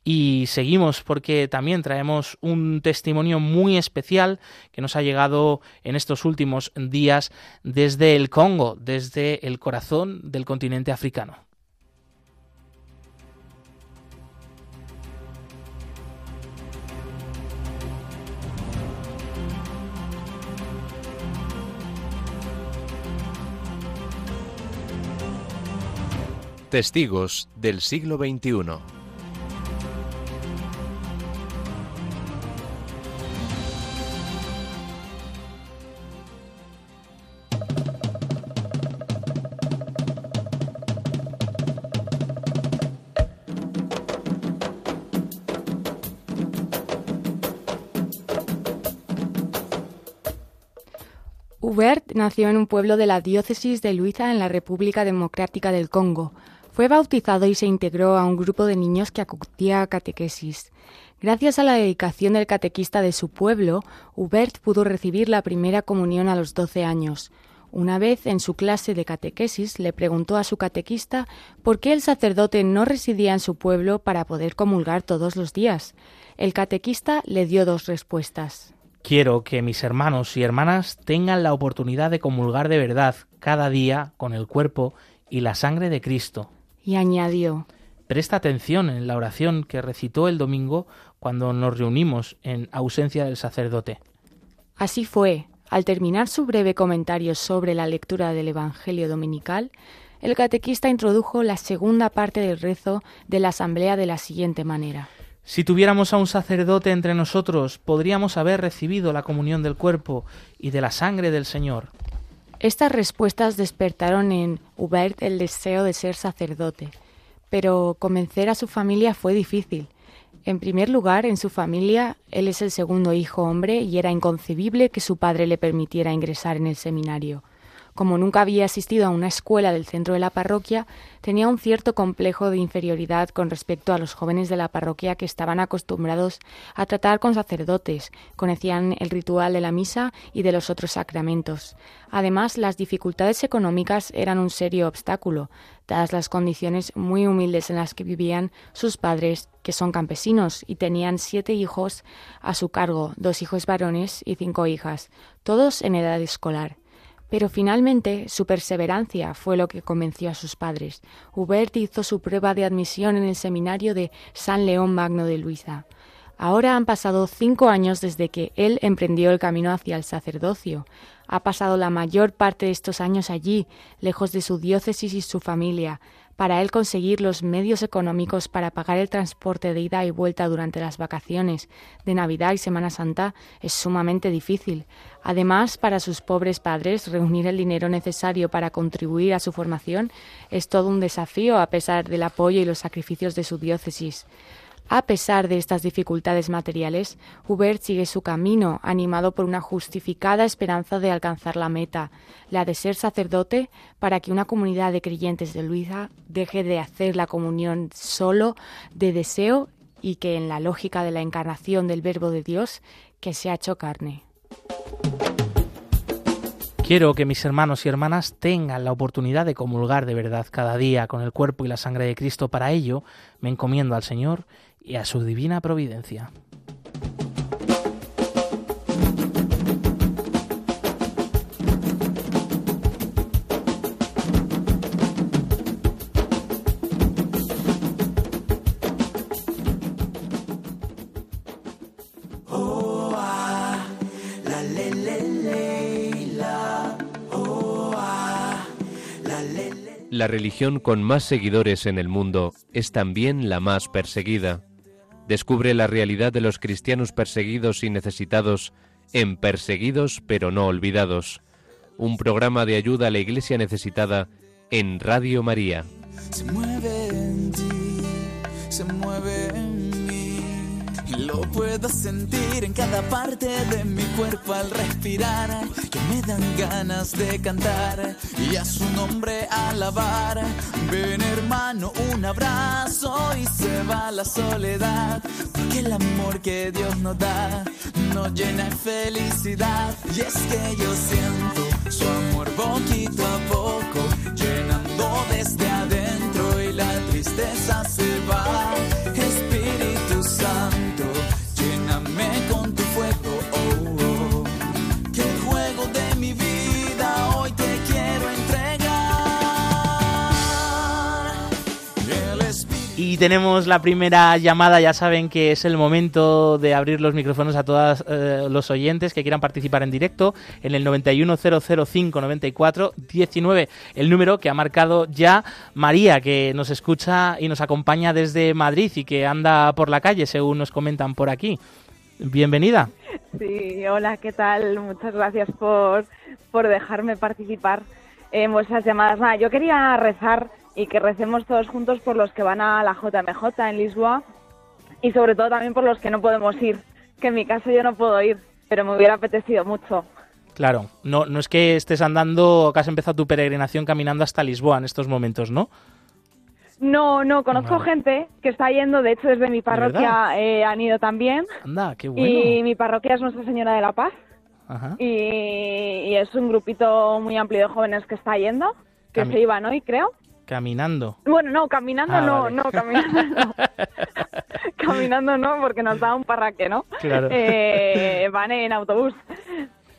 Y seguimos porque también traemos un testimonio muy especial que nos ha llegado en estos últimos días desde el Congo, desde el corazón del continente africano. Testigos del siglo XXI. Nació en un pueblo de la diócesis de Luiza en la República Democrática del Congo. Fue bautizado y se integró a un grupo de niños que acudía a catequesis. Gracias a la dedicación del catequista de su pueblo, Hubert pudo recibir la primera comunión a los 12 años. Una vez en su clase de catequesis le preguntó a su catequista por qué el sacerdote no residía en su pueblo para poder comulgar todos los días. El catequista le dio dos respuestas. Quiero que mis hermanos y hermanas tengan la oportunidad de comulgar de verdad cada día con el cuerpo y la sangre de Cristo. Y añadió, Presta atención en la oración que recitó el domingo cuando nos reunimos en ausencia del sacerdote. Así fue. Al terminar su breve comentario sobre la lectura del Evangelio dominical, el catequista introdujo la segunda parte del rezo de la asamblea de la siguiente manera. Si tuviéramos a un sacerdote entre nosotros, podríamos haber recibido la comunión del cuerpo y de la sangre del Señor. Estas respuestas despertaron en Hubert el deseo de ser sacerdote, pero convencer a su familia fue difícil. En primer lugar, en su familia, él es el segundo hijo hombre y era inconcebible que su padre le permitiera ingresar en el seminario. Como nunca había asistido a una escuela del centro de la parroquia, tenía un cierto complejo de inferioridad con respecto a los jóvenes de la parroquia que estaban acostumbrados a tratar con sacerdotes, conocían el ritual de la misa y de los otros sacramentos. Además, las dificultades económicas eran un serio obstáculo, dadas las condiciones muy humildes en las que vivían sus padres, que son campesinos y tenían siete hijos a su cargo, dos hijos varones y cinco hijas, todos en edad escolar. Pero finalmente su perseverancia fue lo que convenció a sus padres. Hubert hizo su prueba de admisión en el seminario de San León Magno de Luisa. Ahora han pasado cinco años desde que él emprendió el camino hacia el sacerdocio. Ha pasado la mayor parte de estos años allí, lejos de su diócesis y su familia, para él conseguir los medios económicos para pagar el transporte de ida y vuelta durante las vacaciones de Navidad y Semana Santa es sumamente difícil. Además, para sus pobres padres, reunir el dinero necesario para contribuir a su formación es todo un desafío a pesar del apoyo y los sacrificios de su diócesis. A pesar de estas dificultades materiales, Hubert sigue su camino, animado por una justificada esperanza de alcanzar la meta, la de ser sacerdote, para que una comunidad de creyentes de Luisa deje de hacer la comunión solo de deseo y que en la lógica de la encarnación del Verbo de Dios, que se ha hecho carne. Quiero que mis hermanos y hermanas tengan la oportunidad de comulgar de verdad cada día con el cuerpo y la sangre de Cristo. Para ello, me encomiendo al Señor y a su divina providencia. La religión con más seguidores en el mundo es también la más perseguida. Descubre la realidad de los cristianos perseguidos y necesitados en Perseguidos pero no olvidados, un programa de ayuda a la iglesia necesitada en Radio María. se mueve en ti, se mueve en. Lo puedo sentir en cada parte de mi cuerpo al respirar, que me dan ganas de cantar y a su nombre alabar. Ven hermano, un abrazo y se va la soledad, porque el amor que Dios nos da nos llena de felicidad. Y es que yo siento su amor poquito a poco, llenando desde adentro y la tristeza se va. Y tenemos la primera llamada, ya saben que es el momento de abrir los micrófonos a todos los oyentes que quieran participar en directo en el 910059419, el número que ha marcado ya María, que nos escucha y nos acompaña desde Madrid y que anda por la calle, según nos comentan por aquí. Bienvenida. Sí, hola, ¿qué tal? Muchas gracias por, por dejarme participar en vuestras llamadas. Yo quería rezar y que recemos todos juntos por los que van a la JMJ en Lisboa y sobre todo también por los que no podemos ir, que en mi caso yo no puedo ir, pero me hubiera apetecido mucho. Claro, no, no es que estés andando, que has empezado tu peregrinación caminando hasta Lisboa en estos momentos, ¿no? No, no, conozco Vale. gente que está yendo, de hecho desde mi parroquia eh, han ido también Anda, qué bueno. y mi parroquia es Nuestra Señora de la Paz Ajá. y, y es un grupito muy amplio de jóvenes que está yendo, que se iban hoy creo. Caminando. Bueno, no, caminando Ah, no, vale. no, caminando no. <laughs> caminando no, porque nos da un parraque, ¿no? Claro. Eh, van en autobús.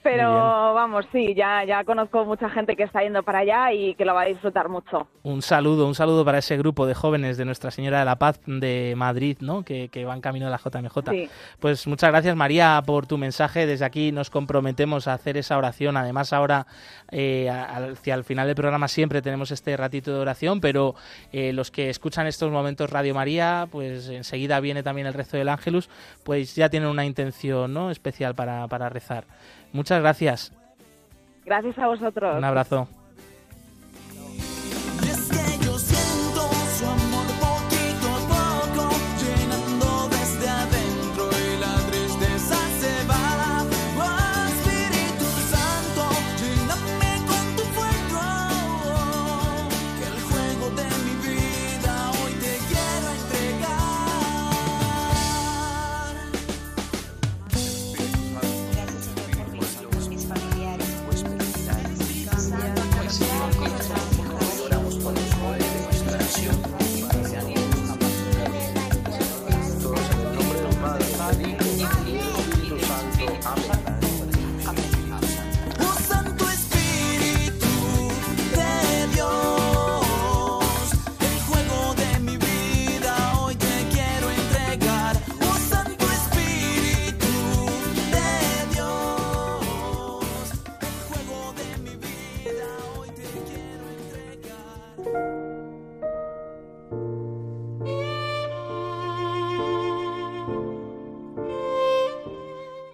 Pero vamos, sí, ya, ya conozco mucha gente que está yendo para allá y que lo va a disfrutar mucho. Un saludo, un saludo para ese grupo de jóvenes de Nuestra Señora de la Paz de Madrid, ¿no? Que, que van camino de la JMJ. Sí. Pues muchas gracias María por tu mensaje. Desde aquí nos comprometemos a hacer esa oración. Además ahora eh, hacia el final del programa siempre tenemos este ratito de oración, pero eh, los que escuchan estos momentos Radio María, pues enseguida viene también el rezo del Ángelus, pues ya tienen una intención ¿no? especial para, para rezar. Muchas gracias. Gracias a vosotros. Un abrazo.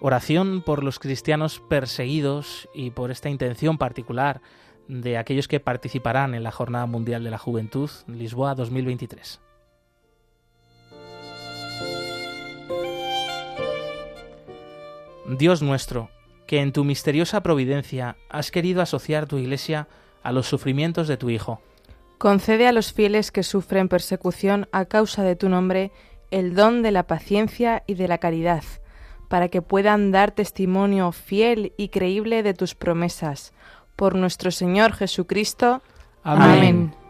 Oración por los cristianos perseguidos y por esta intención particular de aquellos que participarán en la Jornada Mundial de la Juventud Lisboa 2023. Dios nuestro, que en tu misteriosa providencia has querido asociar tu Iglesia a los sufrimientos de tu Hijo. Concede a los fieles que sufren persecución a causa de tu nombre el don de la paciencia y de la caridad, para que puedan dar testimonio fiel y creíble de tus promesas. Por nuestro Señor Jesucristo. Amén. Amén.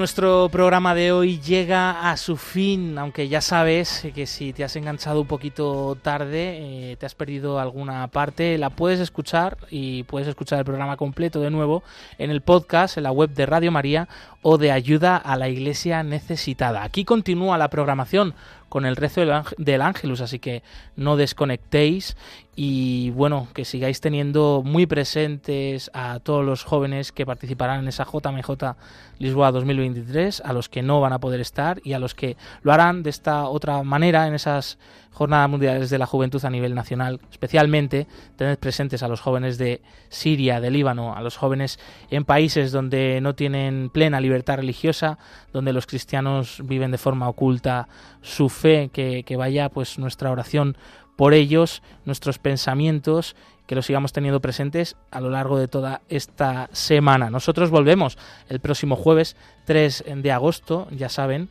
Nuestro programa de hoy llega a su fin, aunque ya sabes que si te has enganchado un poquito tarde, eh, te has perdido alguna parte, la puedes escuchar y puedes escuchar el programa completo de nuevo en el podcast, en la web de Radio María o de Ayuda a la Iglesia Necesitada. Aquí continúa la programación con el rezo del, ángel, del Ángelus, así que no desconectéis y bueno, que sigáis teniendo muy presentes a todos los jóvenes que participarán en esa JMJ Lisboa 2023, a los que no van a poder estar y a los que lo harán de esta otra manera en esas jornadas mundiales de la juventud a nivel nacional, especialmente tened presentes a los jóvenes de Siria, de Líbano, a los jóvenes en países donde no tienen plena libertad religiosa, donde los cristianos viven de forma oculta su fe, que, que vaya pues nuestra oración por ellos, nuestros pensamientos, que los sigamos teniendo presentes a lo largo de toda esta semana. Nosotros volvemos el próximo jueves 3 de agosto, ya saben,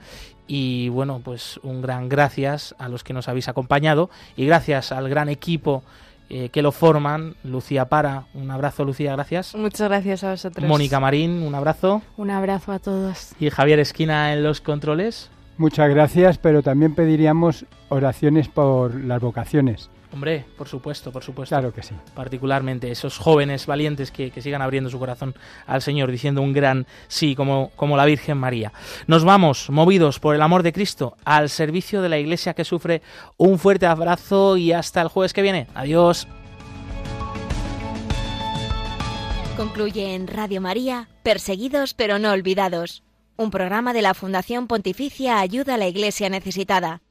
y bueno, pues un gran gracias a los que nos habéis acompañado y gracias al gran equipo eh, que lo forman, Lucía Para, un abrazo Lucía, gracias. Muchas gracias a vosotros. Mónica Marín, un abrazo. Un abrazo a todos. Y Javier Esquina en los controles. Muchas gracias, pero también pediríamos oraciones por las vocaciones. Hombre, por supuesto, por supuesto. Claro que sí. Particularmente esos jóvenes valientes que, que, sigan abriendo su corazón al Señor, diciendo un gran sí, como, como la Virgen María. Nos vamos, movidos por el amor de Cristo, al servicio de la Iglesia que sufre. Un fuerte abrazo y hasta el jueves que viene. Adiós. Concluye en Radio María, Perseguidos pero no olvidados, un programa de la Fundación Pontificia Ayuda a la Iglesia Necesitada